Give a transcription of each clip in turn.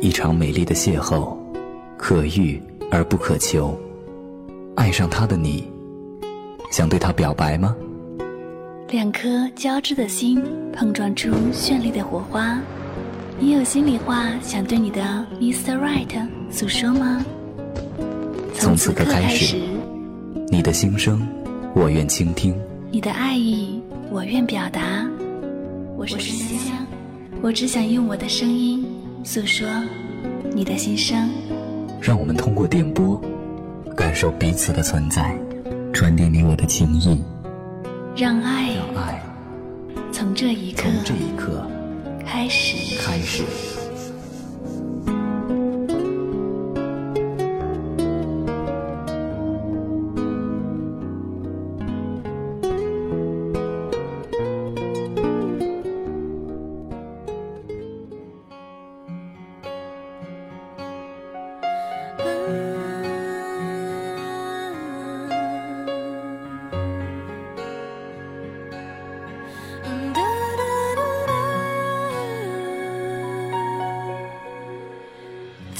一场美丽的邂逅，可遇而不可求。爱上他的你，想对他表白吗？两颗交织的心碰撞出绚丽的火花，你有心里话想对你的 Mr. Right 诉说吗？从此刻开始，你的心声，我愿倾听；你的爱意，我愿表达。我是香香，我只想用我的声音诉说你的心声。让我们通过电波，感受彼此的存在，传递你我的情谊。让爱，让爱从这一刻，从这一刻开始，开始。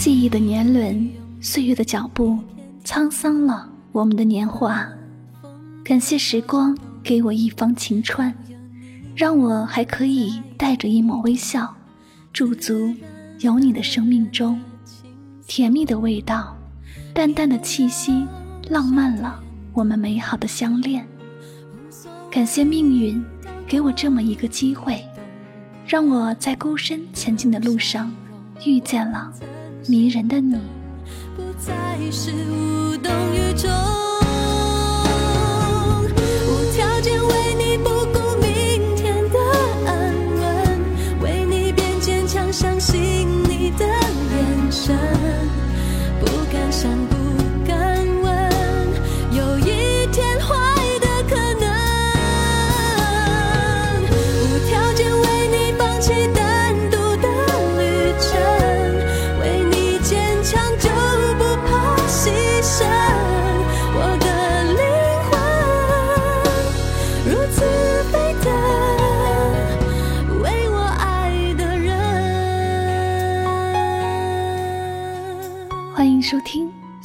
记忆的年轮，岁月的脚步，沧桑了我们的年华。感谢时光给我一方晴川，让我还可以带着一抹微笑，驻足有你的生命中。甜蜜的味道，淡淡的气息，浪漫了我们美好的相恋。感谢命运给我这么一个机会，让我在孤身前进的路上遇见了。迷人的你，不再是无动于衷，无条件为你不顾明天的安稳，为你变坚强，相信你的眼神，不敢想。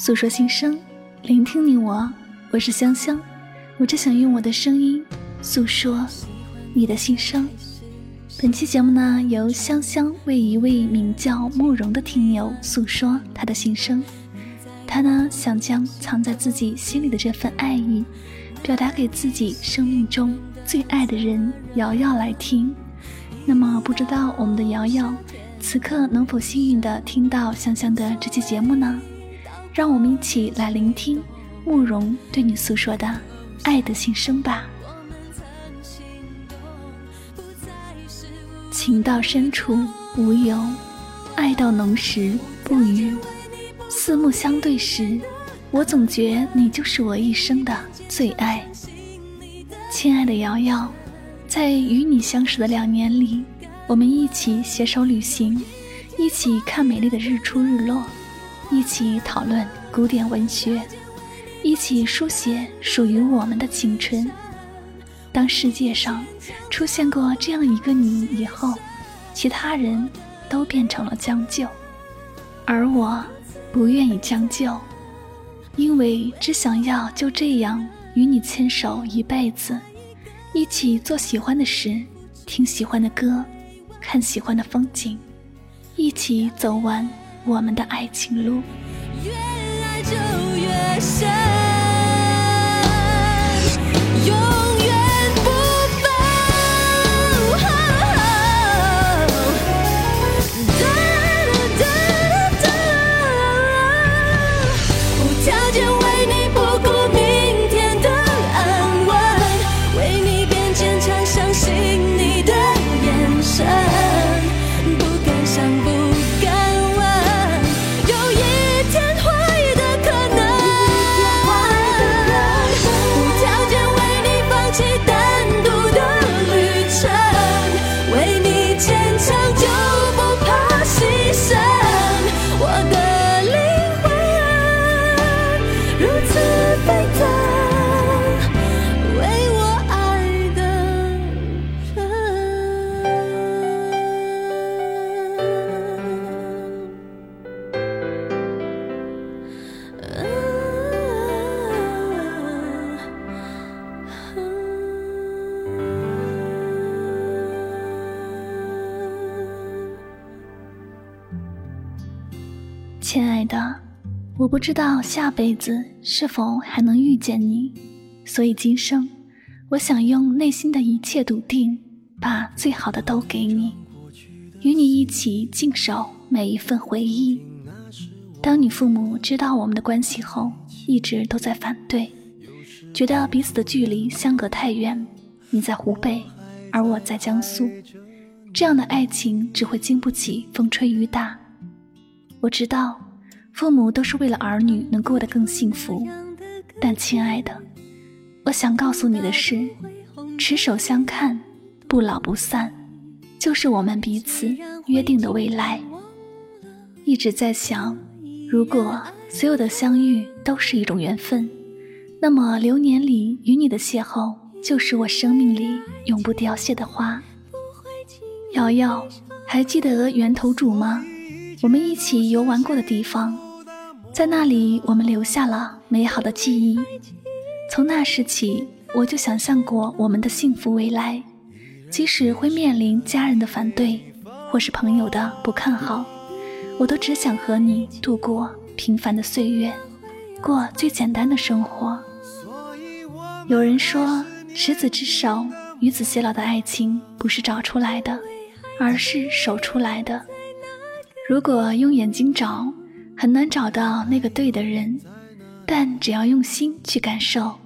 诉说心声，聆听你我，我是香香，我只想用我的声音诉说你的心声。本期节目呢，由香香为一位名叫慕容的听友诉说他的心声。他呢，想将藏在自己心里的这份爱意，表达给自己生命中最爱的人瑶瑶来听。那么，不知道我们的瑶瑶此刻能否幸运的听到香香的这期节目呢？让我们一起来聆听慕容对你诉说的爱的心声吧。情到深处无由，爱到浓时不语。四目相对时，我总觉你就是我一生的最爱。亲爱的瑶瑶，在与你相识的两年里，我们一起携手旅行，一起看美丽的日出日落。一起讨论古典文学，一起书写属于我们的青春。当世界上出现过这样一个你以后，其他人都变成了将就，而我不愿意将就，因为只想要就这样与你牵手一辈子，一起做喜欢的事，听喜欢的歌，看喜欢的风景，一起走完。我们的爱情路，越爱就越深。亲爱的，我不知道下辈子是否还能遇见你，所以今生，我想用内心的一切笃定，把最好的都给你，与你一起静守每一份回忆。当你父母知道我们的关系后，一直都在反对，觉得彼此的距离相隔太远。你在湖北，而我在江苏，这样的爱情只会经不起风吹雨打。我知道，父母都是为了儿女能过得更幸福，但亲爱的，我想告诉你的是，持手相看，不老不散，就是我们彼此约定的未来。一直在想，如果所有的相遇都是一种缘分，那么流年里与你的邂逅，就是我生命里永不凋谢的花。瑶瑶，还记得源头主吗？我们一起游玩过的地方，在那里我们留下了美好的记忆。从那时起，我就想象过我们的幸福未来，即使会面临家人的反对，或是朋友的不看好，我都只想和你度过平凡的岁月，过最简单的生活。有人说，执子之手，与子偕老的爱情不是找出来的，而是守出来的。如果用眼睛找，很难找到那个对的人；但只要用心去感受，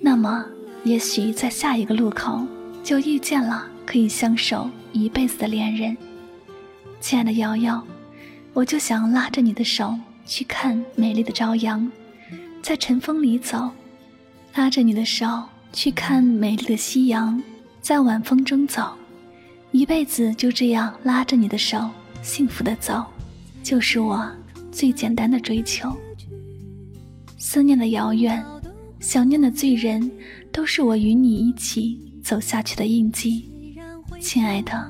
那么也许在下一个路口就遇见了可以相守一辈子的恋人。亲爱的瑶瑶，我就想拉着你的手去看美丽的朝阳，在晨风里走；拉着你的手去看美丽的夕阳，在晚风中走。一辈子就这样拉着你的手。幸福的走，就是我最简单的追求。思念的遥远，想念的醉人，都是我与你一起走下去的印记。亲爱的，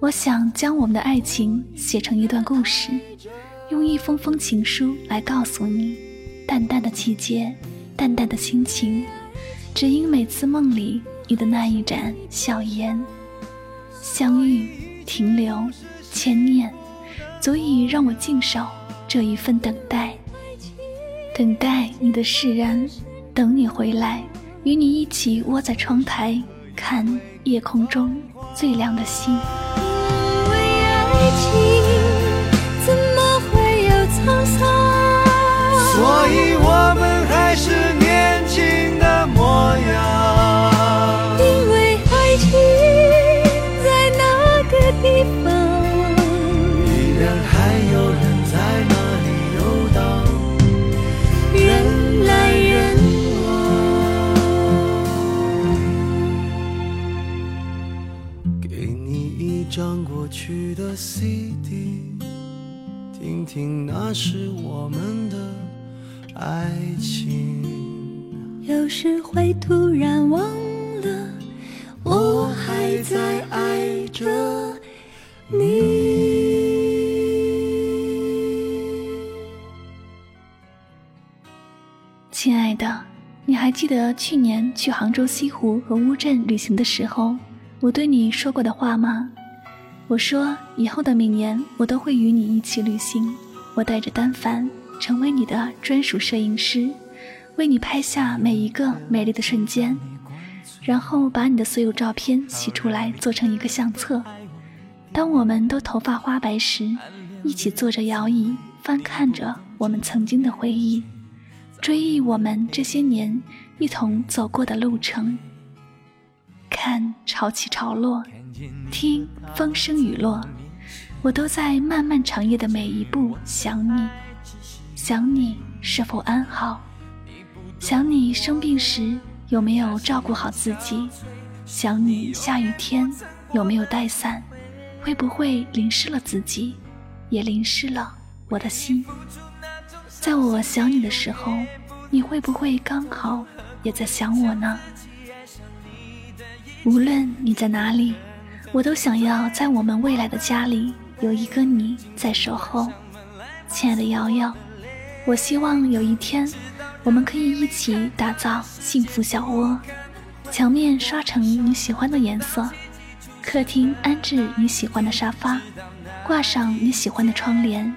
我想将我们的爱情写成一段故事，用一封封情书来告诉你。淡淡的季节，淡淡的心情，只因每次梦里你的那一盏笑颜，相遇，停留。千念，足以让我静守这一份等待，等待你的释然，等你回来，与你一起窝在窗台，看夜空中最亮的星。因为爱情，怎么会有沧桑？所以我们还是去的 CD，听听那是我们的爱情。有时会突然忘了，我还在爱着你。亲爱的，你还记得去年去杭州西湖和乌镇旅行的时候，我对你说过的话吗？我说，以后的每年我都会与你一起旅行。我带着单反，成为你的专属摄影师，为你拍下每一个美丽的瞬间，然后把你的所有照片洗出来，做成一个相册。当我们都头发花白时，一起坐着摇椅，翻看着我们曾经的回忆，追忆我们这些年一同走过的路程。看潮起潮落。听风声雨落，我都在漫漫长夜的每一步想你，想你是否安好，想你生病时有没有照顾好自己，想你下雨天有没有带伞，会不会淋湿了自己，也淋湿了我的心。在我想你的时候，你会不会刚好也在想我呢？无论你在哪里。我都想要在我们未来的家里有一个你在守候，亲爱的瑶瑶，我希望有一天我们可以一起打造幸福小窝，墙面刷成你喜欢的颜色，客厅安置你喜欢的沙发，挂上你喜欢的窗帘，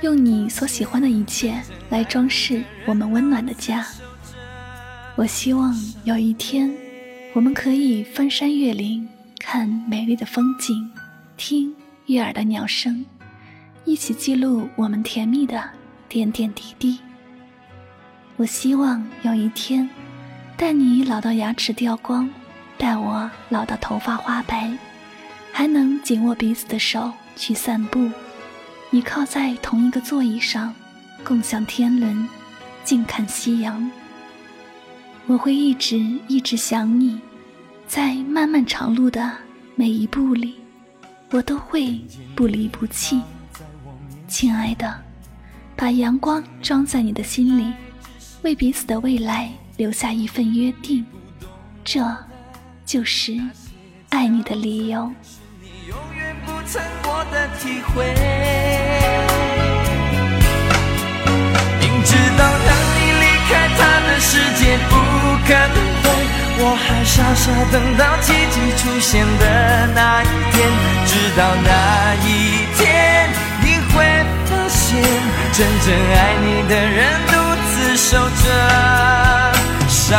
用你所喜欢的一切来装饰我们温暖的家。我希望有一天，我们可以翻山越岭，看美丽的风景，听悦耳的鸟声，一起记录我们甜蜜的点点滴滴。我希望有一天，带你老到牙齿掉光，带我老到头发花白，还能紧握彼此的手去散步，倚靠在同一个座椅上，共享天伦，静看夕阳。我会一直一直想你，在漫漫长路的每一步里，我都会不离不弃。亲爱的，把阳光装在你的心里，为彼此的未来留下一份约定，这就是爱你的理由。你永远不曾过的体会，明知道让你离开他的世界不。可能，我还傻傻等到奇迹出现的那一天，直到那一天，你会发现，真正爱你的人独自守着伤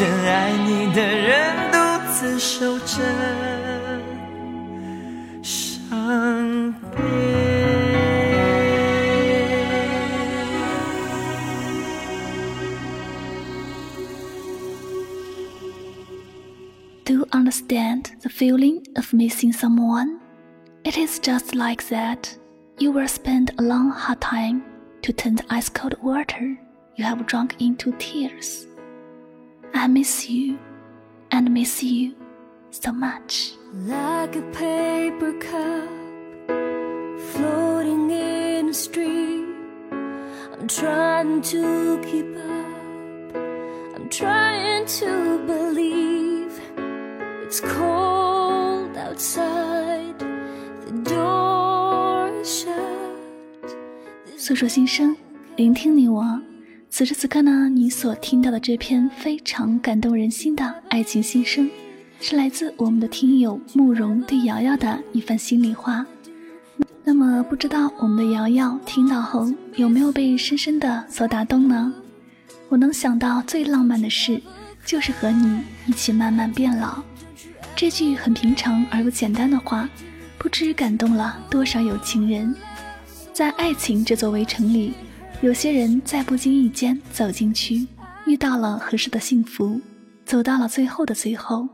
真正爱你的人独自守着。Do you understand the feeling of missing someone? It is just like that. You will spend a long hard time to turn the ice cold water you have drunk into tears. I miss you and miss you so much. Like a paper cup floating in a stream. I'm trying to keep up. I'm trying to believe it's cold outside. The door is shut. 诉说心声，聆听你我。 此时此刻呢，你所听到的这篇非常感动人心的爱情心声，是来自我们的听友慕容对瑶瑶的一番心里话。那么，不知道我们的瑶瑶听到后有没有被深深的所打动呢？我能想到最浪漫的事，就是和你一起慢慢变老。这句很平常而又简单的话，不知感动了多少有情人。在爱情这座围城里，有些人在不经意间走进去，遇到了合适的幸福，走到了最后的最后。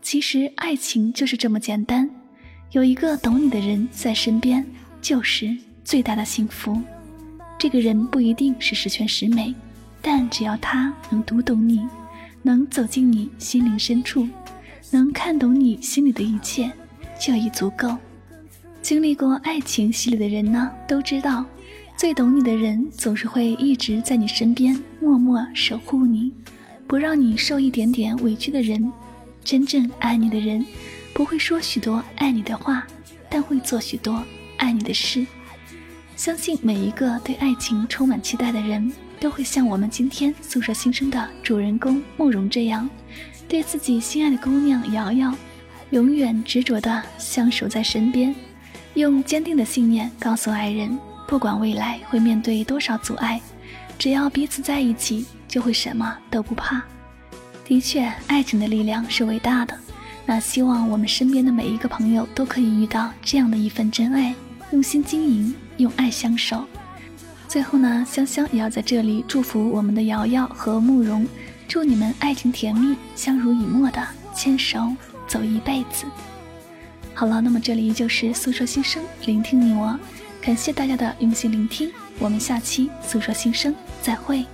其实，爱情就是这么简单，有一个懂你的人在身边，就是最大的幸福。这个人不一定是十全十美，但只要他能读懂你，能走进你心灵深处，能看懂你心里的一切，就已足够。经历过爱情洗礼的人呢，都知道，最懂你的人总是会一直在你身边，默默守护你，不让你受一点点委屈的人。真正爱你的人，不会说许多爱你的话，但会做许多爱你的事。相信每一个对爱情充满期待的人，都会像我们今天诉说心声的主人公慕容这样，对自己心爱的姑娘瑶瑶，永远执着的相守在身边，用坚定的信念告诉爱人，不管未来会面对多少阻碍，只要彼此在一起，就会什么都不怕。的确，爱情的力量是伟大的。那希望我们身边的每一个朋友都可以遇到这样的一份真爱，用心经营，用爱相守。最后呢，香香也要在这里祝福我们的瑶瑶和慕容，祝你们爱情甜蜜，相濡以沫的牵手走一辈子。好了，那么这里依旧是诉说心声，聆听你我，感谢大家的用心聆听我们下期诉说心声再会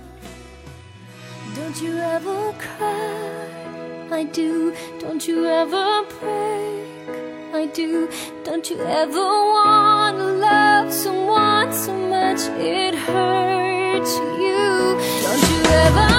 don't you ever cry i dodon't you ever break i dodon't you ever want to love someone so much it hurts you don't you ever